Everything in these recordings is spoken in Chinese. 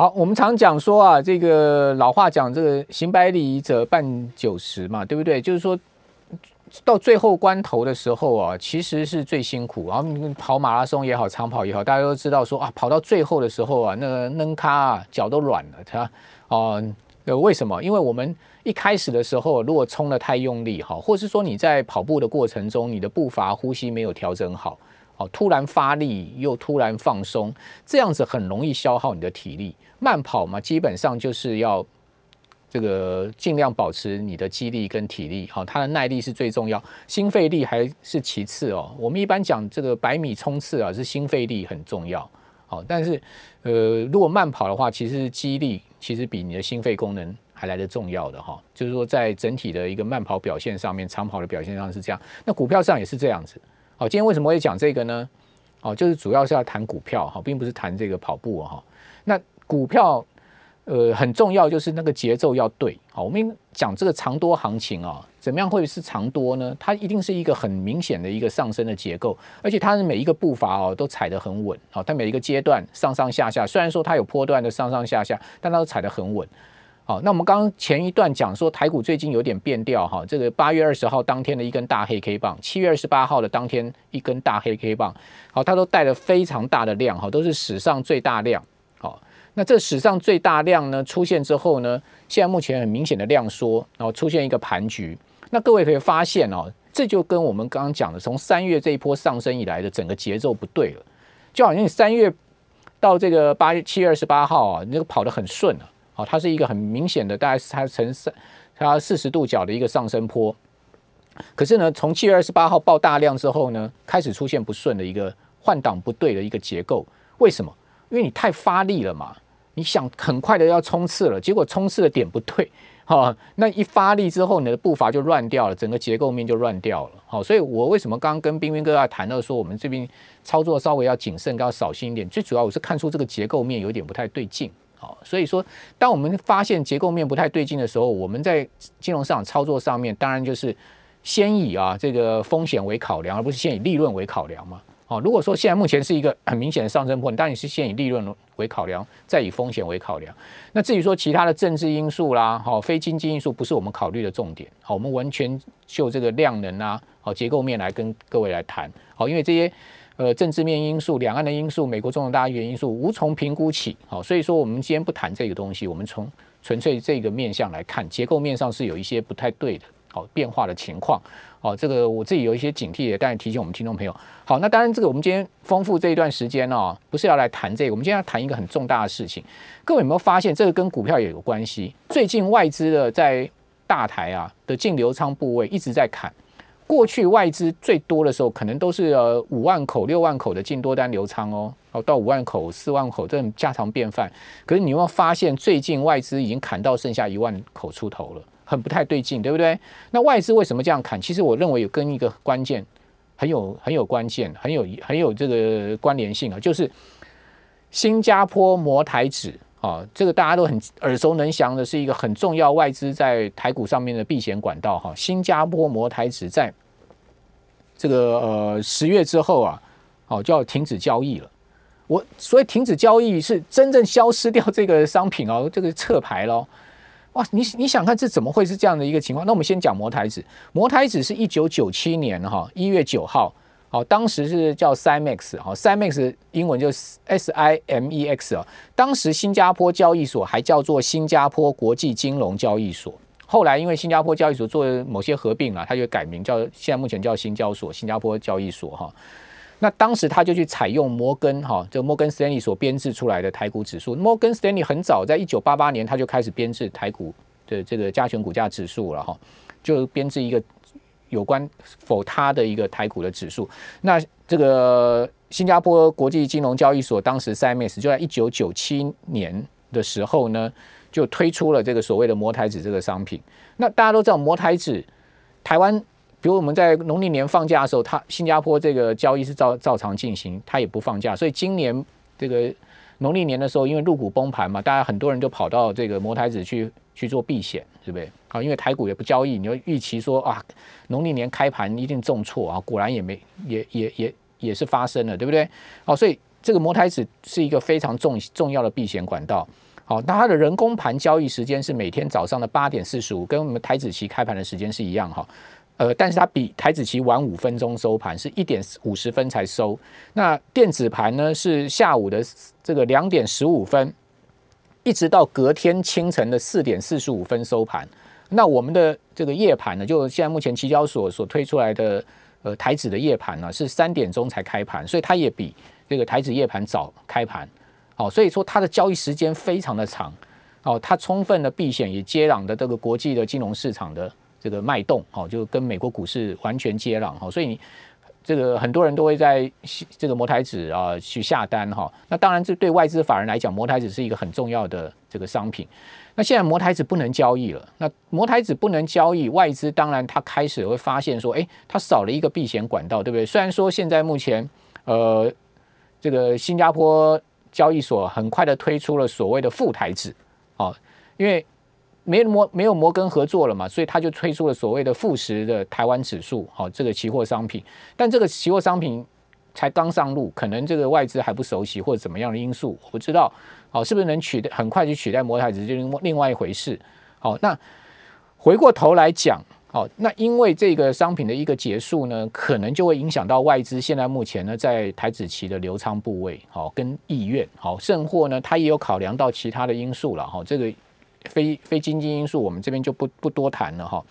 好，我们常讲说啊，这个老话讲，这个行百里者半九十嘛，对不对？就是说到最后关头的时候啊，其实是最辛苦。然后跑马拉松也好，长跑也好，大家都知道说啊，跑到最后的时候啊，那个扔咖啊，脚都软了，他哦，呃，为什么？因为我们一开始的时候，如果冲的太用力哈，或是说你在跑步的过程中，你的步伐、呼吸没有调整好。哦，突然发力又突然放松，这样子很容易消耗你的体力。慢跑嘛，基本上就是要这个尽量保持你的肌力跟体力。好，它的耐力是最重要，心肺力还是其次哦。我们一般讲这个百米冲刺啊，是心肺力很重要。好，但是呃，如果慢跑的话，其实肌力其实比你的心肺功能还来得重要的哈。就是说，在整体的一个慢跑表现上面，长跑的表现上是这样。那股票上也是这样子。好，今天为什么会讲这个呢？哦，就是主要是要谈股票哈，并不是谈这个跑步哈。那股票呃很重要，就是那个节奏要对。好，我们讲这个长多行情啊，怎么样会是长多呢？它一定是一个很明显的一个上升的结构，而且它的每一个步伐哦都踩得很稳。好，它每一个阶段上上下下，虽然说它有波段的上上下下，但它都踩得很稳。好，那我们刚刚前一段讲说台股最近有点变调哈，这个八月二十号当天的一根大黑 K 棒，七月二十八号的当天一根大黑 K 棒，好，它都带了非常大的量哈，都是史上最大量。好，那这史上最大量呢出现之后呢，现在目前很明显的量缩，然后出现一个盘局。那各位可以发现哦，这就跟我们刚刚讲的从三月这一波上升以来的整个节奏不对了，就好像你三月到这个八月七月二十八号啊，那个跑得很顺啊。它是一个很明显的，大概是它呈三它四十度角的一个上升坡。可是呢，从七月二十八号爆大量之后呢，开始出现不顺的一个换挡不对的一个结构。为什么？因为你太发力了嘛，你想很快的要冲刺了，结果冲刺的点不对，哈，那一发力之后，你的步伐就乱掉了，整个结构面就乱掉了。好，所以我为什么刚刚跟冰冰哥要谈到说，我们这边操作稍微要谨慎，要小心一点。最主要我是看出这个结构面有点不太对劲。好，所以说，当我们发现结构面不太对劲的时候，我们在金融市场操作上面，当然就是先以啊这个风险为考量，而不是先以利润为考量嘛。好，如果说现在目前是一个很明显的上升坡，当然是先以利润为考量，再以风险为考量。那至于说其他的政治因素啦，好，非经济因素不是我们考虑的重点。好，我们完全就这个量能啊，好结构面来跟各位来谈。好，因为这些。呃，政治面因素、两岸的因素、美国重大原因素无从评估起，好，所以说我们今天不谈这个东西，我们从纯粹这个面向来看，结构面上是有一些不太对的，好变化的情况，好，这个我自己有一些警惕的，但是提醒我们听众朋友，好，那当然这个我们今天丰富这一段时间呢，不是要来谈这个，我们今天要谈一个很重大的事情，各位有没有发现这个跟股票也有关系？最近外资的在大台啊的净流仓部位一直在砍。过去外资最多的时候，可能都是呃五万口、六万口的净多单流仓哦，哦到五万口、四万口，这种家常便饭。可是你有没有发现，最近外资已经砍到剩下一万口出头了，很不太对劲，对不对？那外资为什么这样砍？其实我认为有跟一个关键很有很有关键、很有很有这个关联性啊，就是新加坡摩台指啊，这个大家都很耳熟能详的，是一个很重要外资在台股上面的避险管道哈。新加坡摩台指在这个呃十月之后啊，哦就要停止交易了。我所以停止交易是真正消失掉这个商品哦，这个撤牌喽。哇，你你想看这怎么会是这样的一个情况？那我们先讲摩台子，摩台子是一九九七年哈一月九号，好，当时是叫 Simex，好，Simex 英文就是 S I M E X 哦，当时新加坡交易所还叫做新加坡国际金融交易所。后来因为新加坡交易所做某些合并了，他就改名叫现在目前叫新交所，新加坡交易所哈。那当时他就去采用摩根哈，就摩根斯丹利所编制出来的台股指数。摩根斯丹利很早在一九八八年他就开始编制台股的这个加权股价指数了哈，就编制一个有关否他的一个台股的指数。那这个新加坡国际金融交易所当时 CMS 就在一九九七年的时候呢。就推出了这个所谓的摩台子这个商品。那大家都知道摩台子，台湾，比如我们在农历年放假的时候，它新加坡这个交易是照照常进行，它也不放假。所以今年这个农历年的时候，因为入股崩盘嘛，大家很多人就跑到这个摩台子去去做避险，是不是？啊，因为台股也不交易，你就预期说啊，农历年开盘一定重挫啊，果然也没也也也也是发生了，对不对？好，所以这个摩台子是一个非常重重要的避险管道。好，那它的人工盘交易时间是每天早上的八点四十五，跟我们台子期开盘的时间是一样哈。呃，但是它比台子期晚五分钟收盘，是一点五十分才收。那电子盘呢是下午的这个两点十五分，一直到隔天清晨的四点四十五分收盘。那我们的这个夜盘呢，就现在目前期交所所推出来的呃台子的夜盘呢，是三点钟才开盘，所以它也比这个台子夜盘早开盘。好，所以说它的交易时间非常的长，哦，它充分的避险，也接壤的这个国际的金融市场的这个脉动，哦，就跟美国股市完全接壤，哈，所以你这个很多人都会在这个摩台指啊去下单，哈，那当然这对外资法人来讲，摩台指是一个很重要的这个商品。那现在摩台指不能交易了，那摩台指不能交易，外资当然它开始会发现说，哎，它少了一个避险管道，对不对？虽然说现在目前，呃，这个新加坡。交易所很快的推出了所谓的副台指，哦，因为没摩没有摩根合作了嘛，所以他就推出了所谓的富时的台湾指数，好，这个期货商品。但这个期货商品才刚上路，可能这个外资还不熟悉或者怎么样的因素，我不知道，好，是不是能取代很快就取代摩台指，就另外一回事。好，那回过头来讲。好，那因为这个商品的一个结束呢，可能就会影响到外资现在目前呢在台子期的流仓部位，好跟意愿，好甚或呢，它也有考量到其他的因素了，哈，这个非非经济因素，我们这边就不不多谈了，哈。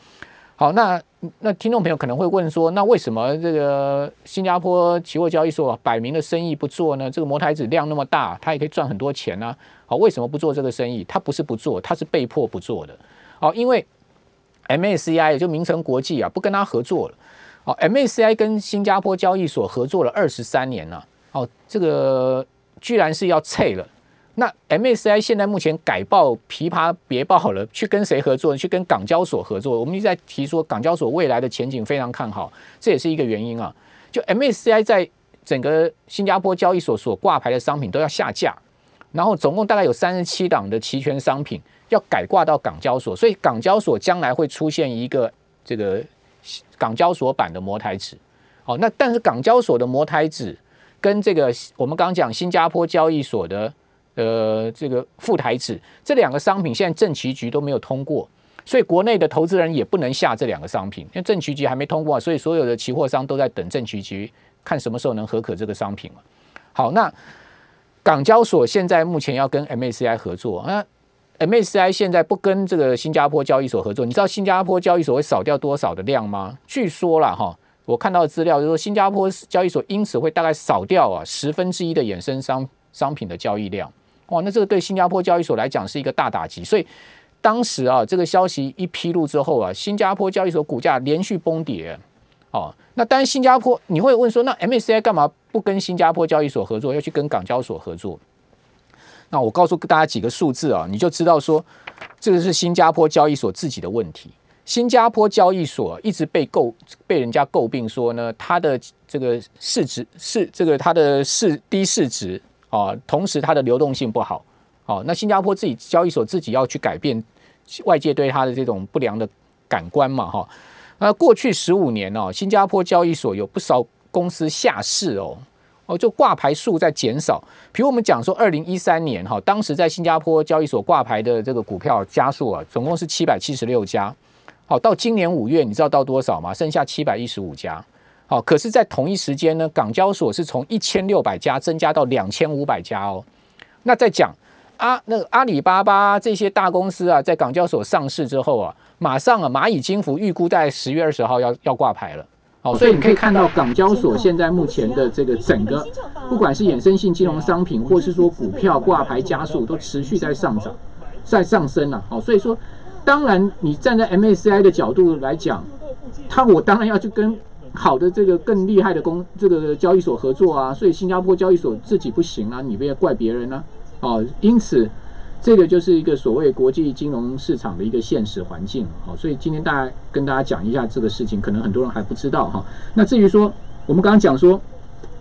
好，那那听众朋友可能会问说，那为什么这个新加坡期货交易所摆明的生意不做呢？这个摩台子量那么大，它也可以赚很多钱呢，好，为什么不做这个生意？它不是不做，它是被迫不做的，好，因为。MACI 也就名城国际啊，不跟他合作了。哦，MACI 跟新加坡交易所合作了二十三年了。哦，这个居然是要撤了。那 MACI 现在目前改报琵琶别报好了，去跟谁合作？去跟港交所合作。我们一直在提说港交所未来的前景非常看好，这也是一个原因啊。就 MACI 在整个新加坡交易所所挂牌的商品都要下架，然后总共大概有三十七档的期权商品。要改挂到港交所，所以港交所将来会出现一个这个港交所版的摩台指。好，那但是港交所的摩台指跟这个我们刚讲新加坡交易所的呃这个副台指这两个商品，现在政企局都没有通过，所以国内的投资人也不能下这两个商品，因为政企局还没通过，所以所有的期货商都在等政企局看什么时候能合可这个商品好，那港交所现在目前要跟 MACI 合作，那 MSCI 现在不跟这个新加坡交易所合作，你知道新加坡交易所会少掉多少的量吗？据说了哈，我看到的资料就是说，新加坡交易所因此会大概少掉啊十分之一的衍生商商品的交易量。哇，那这个对新加坡交易所来讲是一个大打击。所以当时啊，这个消息一披露之后啊，新加坡交易所股价连续崩跌。哦，那当然新加坡你会问说，那 MSCI 干嘛不跟新加坡交易所合作，要去跟港交所合作？那我告诉大家几个数字啊，你就知道说，这个是新加坡交易所自己的问题。新加坡交易所一直被诟被人家诟病说呢，它的这个市值是这个它的市低市值啊，同时它的流动性不好。哦，那新加坡自己交易所自己要去改变外界对它的这种不良的感官嘛，哈。那过去十五年哦，新加坡交易所有不少公司下市哦。哦，就挂牌数在减少。比如我们讲说，二零一三年哈，当时在新加坡交易所挂牌的这个股票家数啊，总共是七百七十六家。好，到今年五月，你知道到多少吗？剩下七百一十五家。好，可是，在同一时间呢，港交所是从一千六百家增加到两千五百家哦。那在讲阿那个阿里巴巴这些大公司啊，在港交所上市之后啊，马上啊，蚂蚁金服预估在十月二十号要要挂牌了。好，所以你可以看到港交所现在目前的这个整个，不管是衍生性金融商品，或是说股票挂牌加速，都持续在上涨，在上升了。好，所以说，当然你站在 MACI 的角度来讲，他我当然要去跟好的这个更厉害的公这个交易所合作啊。所以新加坡交易所自己不行啊，你不要怪别人呢。哦，因此。这个就是一个所谓国际金融市场的一个现实环境，好，所以今天大家跟大家讲一下这个事情，可能很多人还不知道哈。那至于说我们刚刚讲说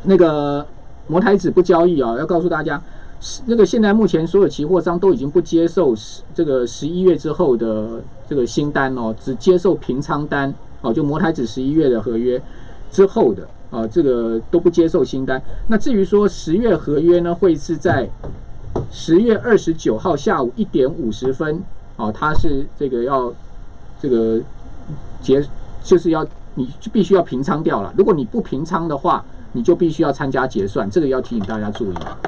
那个摩台子不交易啊，要告诉大家，那个现在目前所有期货商都已经不接受这个十一月之后的这个新单哦，只接受平仓单哦，就摩台子十一月的合约之后的啊，这个都不接受新单。那至于说十月合约呢，会是在十月二十九号下午一点五十分，哦，它是这个要这个结，就是要你必须要平仓掉了。如果你不平仓的话，你就必须要参加结算，这个要提醒大家注意。